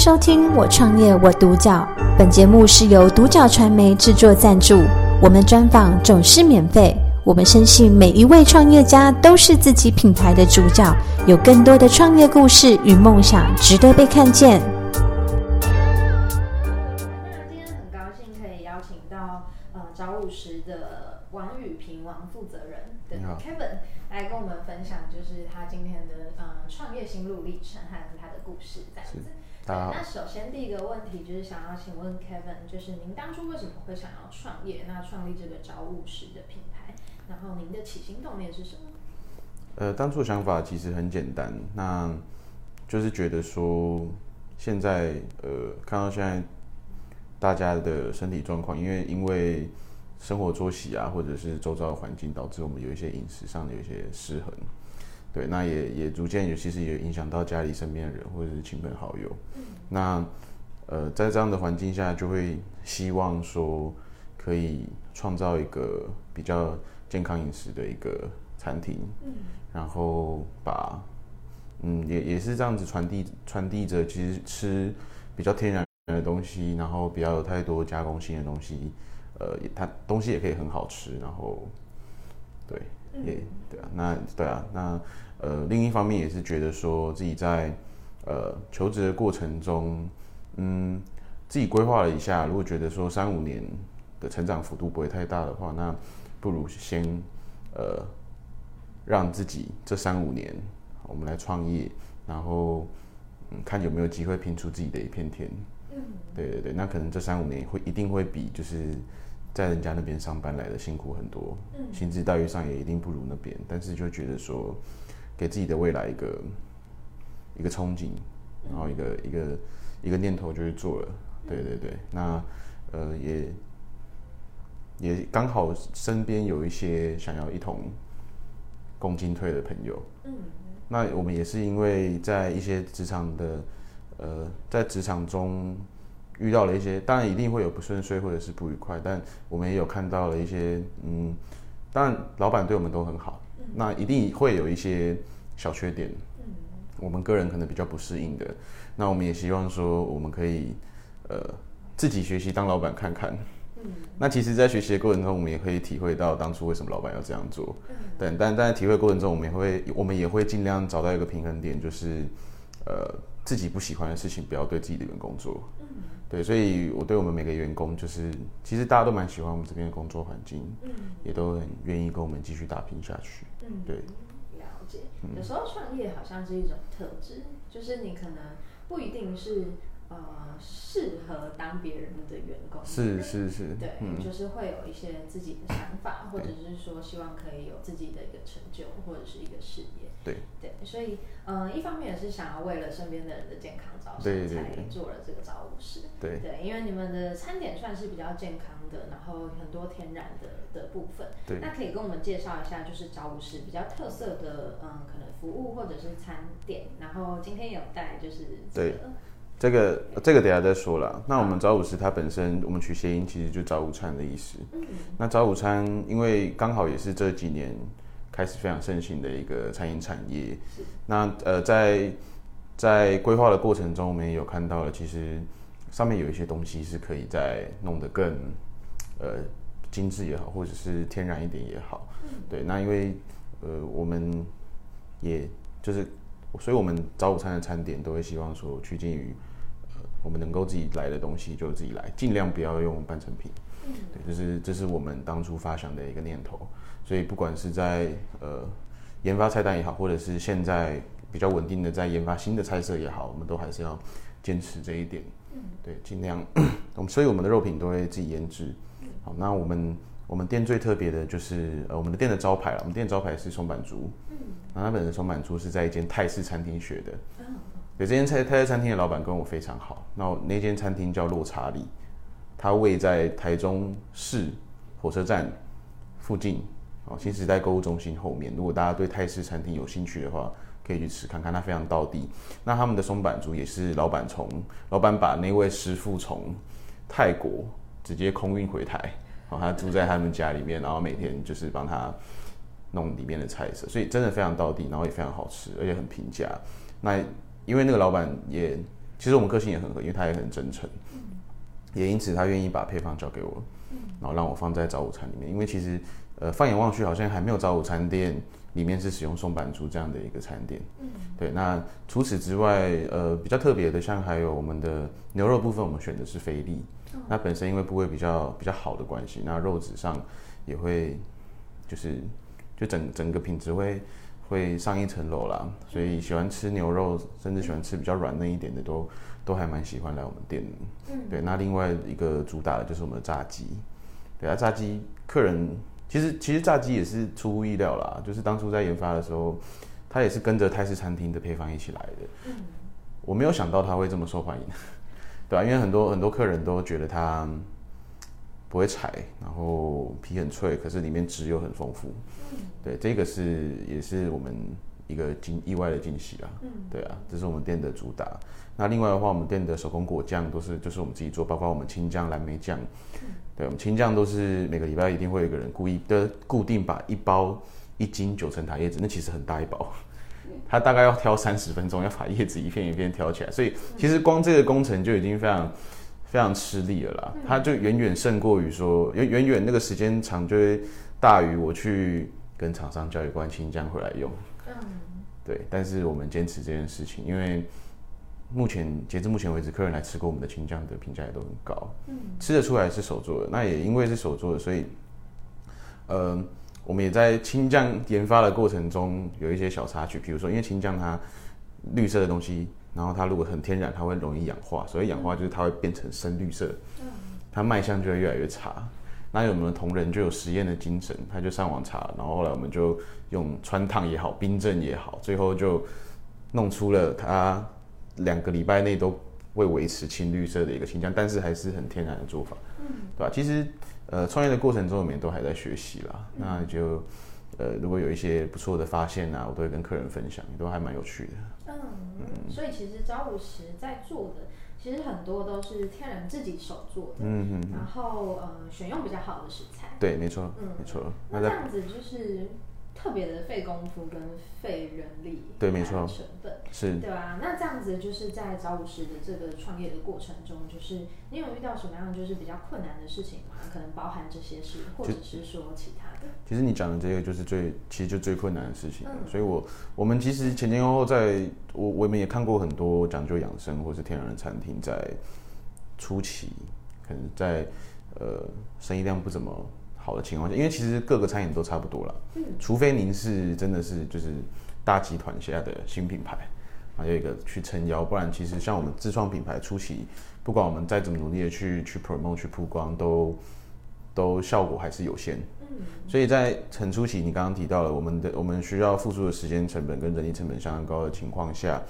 收听《我创业我独角》，本节目是由独角传媒制作赞助，我们专访总是免费。我们深信每一位创业家都是自己品牌的主角，有更多的创业故事与梦想值得被看见。那今天很高兴可以邀请到呃找五十的王宇平王负责人的 Kevin 来跟我们分享，就是他今天的呃创业心路历程和他的故事这样子。那首先第一个问题就是想要请问 Kevin，就是您当初为什么会想要创业？那创立这个找务实的品牌，然后您的起心动念是什么？呃，当初想法其实很简单，那就是觉得说，现在呃看到现在大家的身体状况，因为因为生活作息啊，或者是周遭的环境，导致我们有一些饮食上的有一些失衡。对，那也也逐渐有，其实也影响到家里身边的人或者是亲朋好友。嗯、那呃，在这样的环境下，就会希望说可以创造一个比较健康饮食的一个餐厅。嗯，然后把嗯也也是这样子传递传递着，其实吃比较天然的东西，然后不要有太多加工性的东西。呃，它东西也可以很好吃，然后对。也、yeah, 对啊，那对啊，那呃，另一方面也是觉得说自己在呃求职的过程中，嗯，自己规划了一下，如果觉得说三五年的成长幅度不会太大的话，那不如先呃让自己这三五年我们来创业，然后嗯看有没有机会拼出自己的一片天。嗯，对对对，那可能这三五年会一定会比就是。在人家那边上班来的辛苦很多，嗯，薪资待遇上也一定不如那边，但是就觉得说，给自己的未来一个一个憧憬，然后一个一个一个念头就去做了，对对对，那呃也也刚好身边有一些想要一同共进退的朋友，嗯，那我们也是因为在一些职场的呃在职场中。遇到了一些，当然一定会有不顺遂或者是不愉快，但我们也有看到了一些，嗯，当然老板对我们都很好，那一定会有一些小缺点，我们个人可能比较不适应的，那我们也希望说我们可以，呃，自己学习当老板看看，那其实，在学习的过程中，我们也可以体会到当初为什么老板要这样做，但但在体会过程中，我们也会我们也会尽量找到一个平衡点，就是，呃，自己不喜欢的事情不要对自己的员工做。对，所以我对我们每个员工，就是其实大家都蛮喜欢我们这边的工作环境，嗯，也都很愿意跟我们继续打拼下去，嗯，对，了解。有时候创业好像是一种特质，就是你可能不一定是。呃，适合当别人的员工。是是是，对，嗯、就是会有一些自己的想法，或者是说希望可以有自己的一个成就或者是一个事业，对。对，所以呃，一方面也是想要为了身边的人的健康着想，才做了这个找五十，对。对，因为你们的餐点算是比较健康的，然后很多天然的的部分，对，那可以跟我们介绍一下，就是找五十比较特色的嗯，可能服务或者是餐点，然后今天有带就是这个。对这个这个等下再说了。那我们早午时，它本身我们取谐音，其实就早午餐的意思。那早午餐，因为刚好也是这几年开始非常盛行的一个餐饮产业。那呃，在在规划的过程中，我们也有看到了，其实上面有一些东西是可以再弄得更呃精致也好，或者是天然一点也好。对，那因为呃，我们也就是，所以我们早午餐的餐点都会希望说趋近于。我们能够自己来的东西就自己来，尽量不要用半成品。嗯，对，这是这是我们当初发想的一个念头。所以不管是在呃研发菜单也好，或者是现在比较稳定的在研发新的菜色也好，我们都还是要坚持这一点。嗯，对，尽量。我们所以我们的肉品都会自己腌制。好，那我们我们店最特别的就是呃我们的店的招牌了，我们店的招牌是松板猪。嗯，那他本的松板猪是在一间泰式餐厅学的。嗯。对，这间泰泰式餐厅的老板跟我非常好。那那间餐厅叫洛查里，它位在台中市火车站附近，哦，新时代购物中心后面。如果大家对泰式餐厅有兴趣的话，可以去吃看看，它非常到地。那他们的松板猪也是老板从老板把那位师傅从泰国直接空运回台，哦，他住在他们家里面，然后每天就是帮他弄里面的菜色，所以真的非常到地，然后也非常好吃，而且很平价。那因为那个老板也其实我们个性也很合，因为他也很真诚，嗯、也因此他愿意把配方交给我，嗯、然后让我放在早午餐里面。因为其实呃放眼望去，好像还没有早午餐店里面是使用松板猪这样的一个餐点。嗯，对。那除此之外，呃比较特别的，像还有我们的牛肉部分，我们选的是菲力。嗯、那本身因为部位比较比较好的关系，那肉质上也会就是就整整个品质会。会上一层楼啦，所以喜欢吃牛肉，甚至喜欢吃比较软嫩一点的，都都还蛮喜欢来我们店的。嗯，对。那另外一个主打的就是我们的炸鸡，对啊，炸鸡客人其实其实炸鸡也是出乎意料啦，就是当初在研发的时候，它也是跟着泰式餐厅的配方一起来的。嗯，我没有想到它会这么受欢迎，对啊，因为很多很多客人都觉得他。不会柴，然后皮很脆，可是里面汁又很丰富。嗯，对，这个是也是我们一个惊意外的惊喜啊。嗯，对啊，这是我们店的主打。那另外的话，我们店的手工果酱都是就是我们自己做，包括我们青酱、蓝莓酱。嗯，对，我们青酱都是每个礼拜一定会有一个人故意的固定把一包一斤九层塔叶子，那其实很大一包，他大概要挑三十分钟，要把叶子一片一片挑起来，所以其实光这个工程就已经非常。非常吃力了啦，它就远远胜过于说，远远远那个时间长就会大于我去跟厂商叫一罐青酱回来用。嗯，对，但是我们坚持这件事情，因为目前截至目前为止，客人来吃过我们的青酱的评价也都很高。嗯，吃得出来是手做的，那也因为是手做的，所以，呃，我们也在青酱研发的过程中有一些小插曲，比如说因为青酱它绿色的东西。然后它如果很天然，它会容易氧化，所以氧化就是它会变成深绿色，它卖相就会越来越差。那有我们的同仁就有实验的精神，他就上网查，然后后来我们就用穿烫也好，冰镇也好，最后就弄出了它两个礼拜内都会维持青绿色的一个青酱，但是还是很天然的做法，嗯对吧？其实呃，创业的过程中我们都还在学习啦，那就。呃，如果有一些不错的发现啊，我都会跟客人分享，也都还蛮有趣的。嗯，嗯，所以其实朝五时在做的，其实很多都是天然自己手做的。嗯嗯。然后呃，选用比较好的食材。对，没错。嗯，没错。那这样子就是。特别的费功夫跟费人力，对，没错，成本是，对吧？那这样子就是在找五十的这个创业的过程中，就是你有遇到什么样就是比较困难的事情吗？可能包含这些事，或者是说其他的。其实你讲的这个就是最，其实就最困难的事情。嗯、所以我我们其实前前后后在，我我们也看过很多讲究养生或是天然的餐厅，在初期可能在呃生意量不怎么。好的情况下，因为其实各个餐饮都差不多了，嗯，除非您是真的是就是大集团下的新品牌，还有一个去撑腰，不然其实像我们自创品牌初期，不管我们再怎么努力的去去 promote 去曝光，都都效果还是有限，嗯，所以在很初期，你刚刚提到了我们的我们需要付出的时间成本跟人力成本相当高的情况下，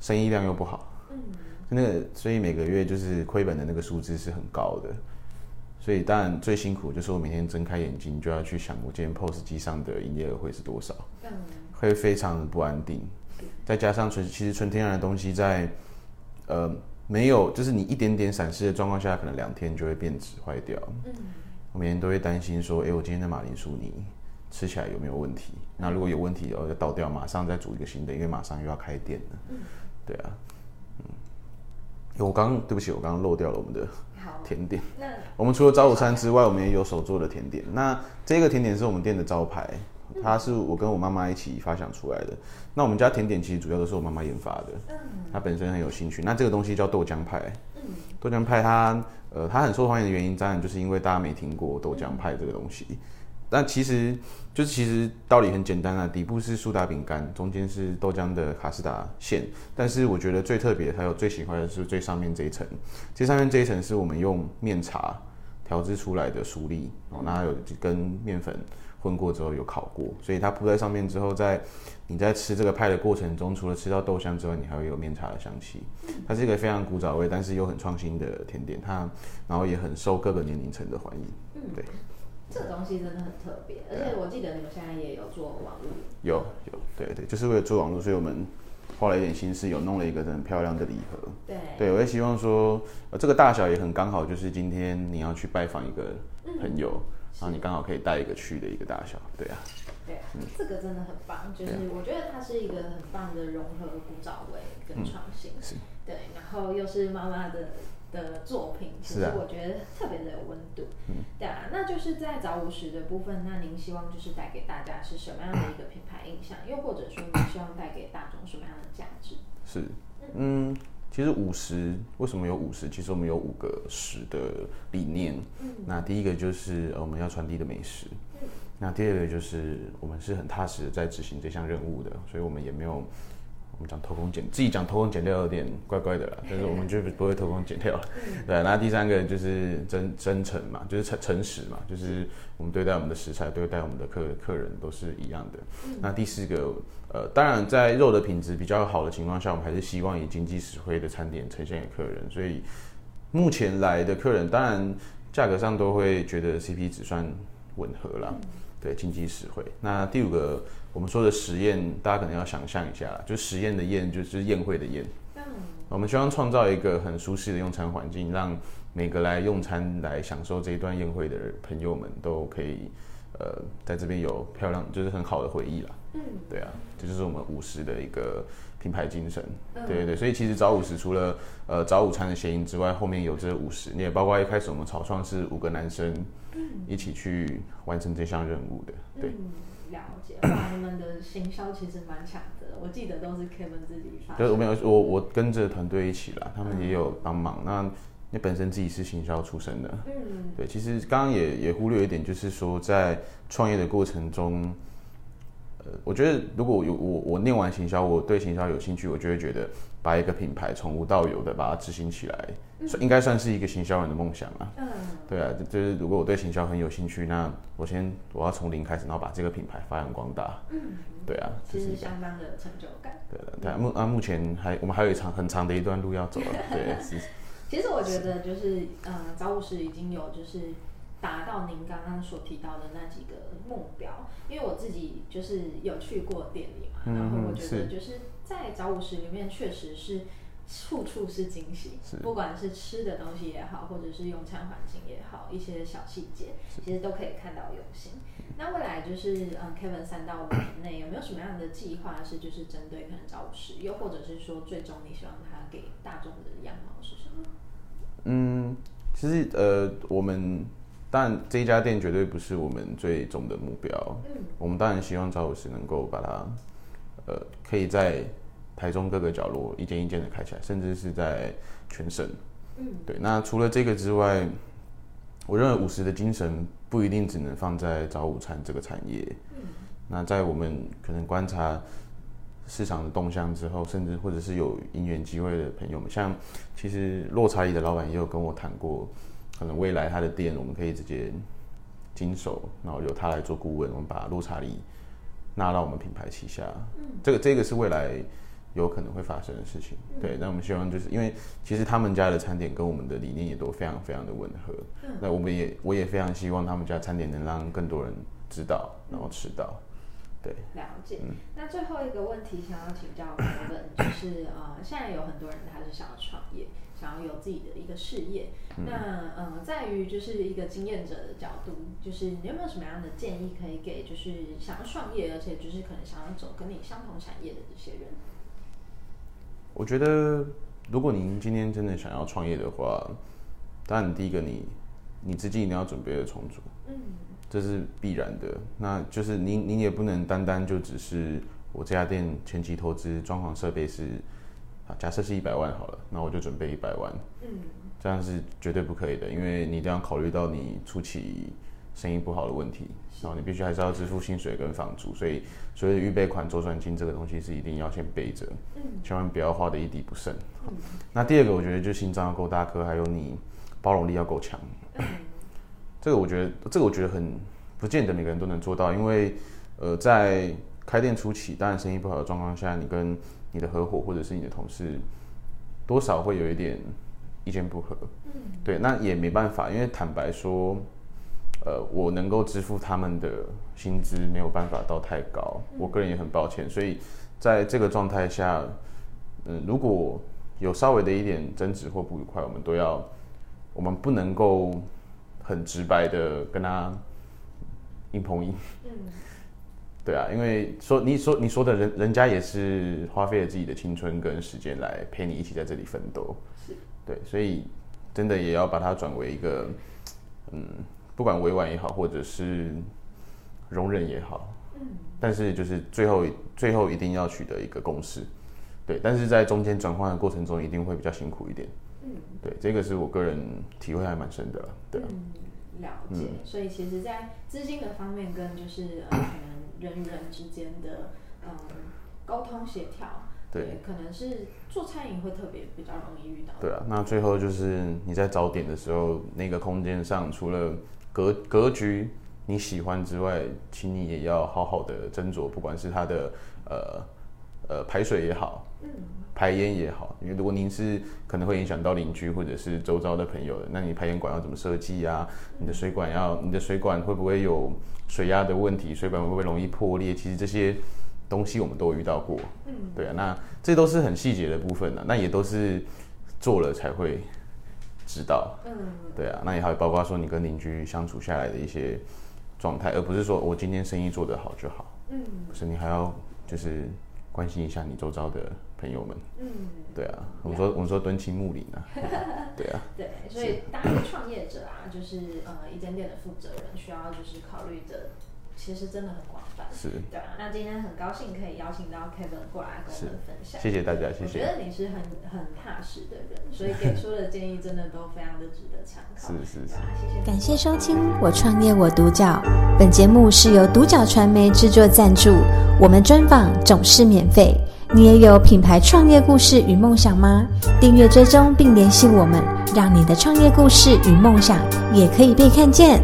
生意量又不好，嗯，那个所以每个月就是亏本的那个数字是很高的。所以当然最辛苦就是我每天睁开眼睛就要去想我今天 POS 机上的营业额会是多少，会非常的不安定。再加上纯其实纯天然的东西在呃没有就是你一点点闪失的状况下，可能两天就会变质坏掉。我每天都会担心说，哎，我今天的马铃薯泥吃起来有没有问题？那如果有问题，我就倒掉，马上再煮一个新的，因为马上又要开店了。对啊，嗯，我刚刚对不起，我刚刚漏掉了我们的。甜点，那我们除了早午餐之外，我们也有手做的甜点。那这个甜点是我们店的招牌，它是我跟我妈妈一起发想出来的。那我们家甜点其实主要都是我妈妈研发的，她本身很有兴趣。那这个东西叫豆浆派，豆浆派它呃它很受欢迎的原因，当然就是因为大家没听过豆浆派这个东西。但其实就是其实道理很简单啊，底部是苏打饼干，中间是豆浆的卡士达馅。但是我觉得最特别，还有最喜欢的是最上面这一层。最上面这一层是我们用面茶调制出来的酥粒哦，那有跟面粉混过之后有烤过，所以它铺在上面之后，在你在吃这个派的过程中，除了吃到豆香之外，你还会有面茶的香气。它是一个非常古早味，但是又很创新的甜点，它然后也很受各个年龄层的欢迎。对。这个东西真的很特别，而且我记得你们现在也有做网络，有有，对对，就是为了做网络，所以我们花了一点心思，有弄了一个很漂亮的礼盒。对，对我也希望说，呃，这个大小也很刚好，就是今天你要去拜访一个朋友，然后你刚好可以带一个去的一个大小，对啊。对，嗯、这个真的很棒，就是我觉得它是一个很棒的融合古早味跟创新，嗯、是。对，然后又是妈妈的的作品，其实我觉得特别的有温度，嗯，对啊，那就是在早午时的部分，那您希望就是带给大家是什么样的一个品牌印象？又或者说您希望带给大众什么样的价值？是，嗯，其实五十为什么有五十？其实我们有五个十的理念，嗯，那第一个就是我们要传递的美食。那第二个就是我们是很踏实的在执行这项任务的，所以我们也没有我们讲偷工减，自己讲偷工减料有点怪怪的啦，但是我们就不会偷工减料。对，那第三个就是真真诚嘛，就是诚诚实嘛，就是我们对待我们的食材，对待我们的客客人都是一样的。那第四个，呃，当然在肉的品质比较好的情况下，我们还是希望以经济实惠的餐点呈现给客人。所以目前来的客人，当然价格上都会觉得 CP 值算吻合啦。对，经济实惠。那第五个，我们说的实验，大家可能要想象一下，就实验的宴，就是宴会的宴。嗯。我们希望创造一个很舒适的用餐环境，让每个来用餐、来享受这一段宴会的朋友们都可以，呃，在这边有漂亮，就是很好的回忆啦。嗯。对啊，这就是我们午时的一个品牌精神。嗯。对对对，所以其实早午时除了呃早午餐的谐音之外，后面有这午时，你也包括一开始我们草创是五个男生。一起去完成这项任务的，对。嗯，了解。哇，你们的行销其实蛮强的，我记得都是 Kevin 自己发。对，我没有，我我跟着团队一起啦，他们也有帮忙。嗯、那你本身自己是行销出身的，嗯，对。其实刚刚也也忽略一点，就是说在创业的过程中，呃，我觉得如果有我我念完行销，我对行销有兴趣，我就会觉得把一个品牌从无到有的把它执行起来。应该算是一个行销人的梦想啊。嗯，对啊，就是如果我对行销很有兴趣，那我先我要从零开始，然后把这个品牌发扬光大。嗯，对啊，其实相当的成就感。对的，对啊，目啊目前还我们还有一长很长的一段路要走了。对，是。其实我觉得就是呃，早午时已经有就是达到您刚刚所提到的那几个目标，因为我自己就是有去过店里嘛，然后我觉得就是在早午时里面确实是。处处是惊喜，不管是吃的东西也好，或者是用餐环境也好，一些小细节，其实都可以看到用心。那未来就是，嗯，Kevin 三到五年内有没有什么样的计划是就是针对可能早午时，又或者是说最终你希望他给大众的样貌是什么？嗯，其实呃，我们当然这一家店绝对不是我们最终的目标，嗯，我们当然希望早午时能够把它，呃，可以在。台中各个角落一间一间的开起来，甚至是在全省。嗯，对。那除了这个之外，我认为五十的精神不一定只能放在早午餐这个产业。嗯。那在我们可能观察市场的动向之后，甚至或者是有因缘机会的朋友们，像其实落茶里的老板也有跟我谈过，可能未来他的店我们可以直接经手，然后由他来做顾问，我们把落茶里纳到我们品牌旗下。嗯。这个这个是未来。有可能会发生的事情，对。那我们希望就是因为其实他们家的餐点跟我们的理念也都非常非常的吻合。那我们也我也非常希望他们家餐点能让更多人知道，然后吃到。对，了解。那最后一个问题想要请教 Kevin，就是呃，现在有很多人他是想要创业，想要有自己的一个事业。那呃，在于就是一个经验者的角度，就是你有没有什么样的建议可以给，就是想要创业，而且就是可能想要走跟你相同产业的这些人？我觉得，如果您今天真的想要创业的话，当然第一个你，你资金一定要准备的充足，嗯，这是必然的。那就是您，您也不能单单就只是我这家店前期投资装潢设备是，啊，假设是一百万好了，那我就准备一百万，嗯，这样是绝对不可以的，因为你一定要考虑到你初期生意不好的问题。然后你必须还是要支付薪水跟房租，所以所以预备款、周转金这个东西是一定要先备着，嗯千万不要花的一滴不剩。那第二个，我觉得就心脏要够大颗，还有你包容力要够强。这个我觉得，这个我觉得很不见得每个人都能做到，因为呃，在开店初期，当然生意不好的状况下，你跟你的合伙或者是你的同事，多少会有一点意见不合。对，那也没办法，因为坦白说。呃，我能够支付他们的薪资没有办法到太高，我个人也很抱歉。所以在这个状态下，嗯，如果有稍微的一点争执或不愉快，我们都要，我们不能够很直白的跟他硬碰硬。嗯，对啊，因为说你说你说的人，人家也是花费了自己的青春跟时间来陪你一起在这里奋斗。是，对，所以真的也要把它转为一个，嗯，不管委婉也好，或者是容忍也好，嗯，但是就是最后最后一定要取得一个共识。对，但是在中间转换的过程中，一定会比较辛苦一点。嗯，对，这个是我个人体会还蛮深的。对啊，嗯，了解。嗯，所以其实，在资金的方面，跟就是人与人之间的嗯沟通协调，对，可能是做餐饮会特别比较容易遇到。对啊，那最后就是你在找点的时候，那个空间上，除了格格局你喜欢之外，请你也要好好的斟酌，不管是它的呃。呃，排水也好，嗯，排烟也好，因为如果您是可能会影响到邻居或者是周遭的朋友的，那你排烟管要怎么设计啊？你的水管要，你的水管会不会有水压的问题？水管会不会容易破裂？其实这些东西我们都有遇到过，嗯，对啊，那这都是很细节的部分呢，那也都是做了才会知道，嗯，对啊，那也还有包括说你跟邻居相处下来的一些状态，而不是说我今天生意做得好就好，嗯，不是你还要就是。关心一下你周遭的朋友们，嗯，对啊，我们说我们说敦亲睦邻啊，对啊，对，所以当创业者啊，就是呃一间店的负责人，需要就是考虑的。其实真的很广泛，是，对啊。那今天很高兴可以邀请到 Kevin 过来跟我们分享，谢谢大家，谢谢。我觉得你是很很踏实的人，所以给出的建议真的都非常的值得参考。是是是，谢谢。感谢收听《我创业我独角》，本节目是由独角传媒制作赞助，我们专访总是免费。你也有品牌创业故事与梦想吗？订阅追踪并联系我们，让你的创业故事与梦想也可以被看见。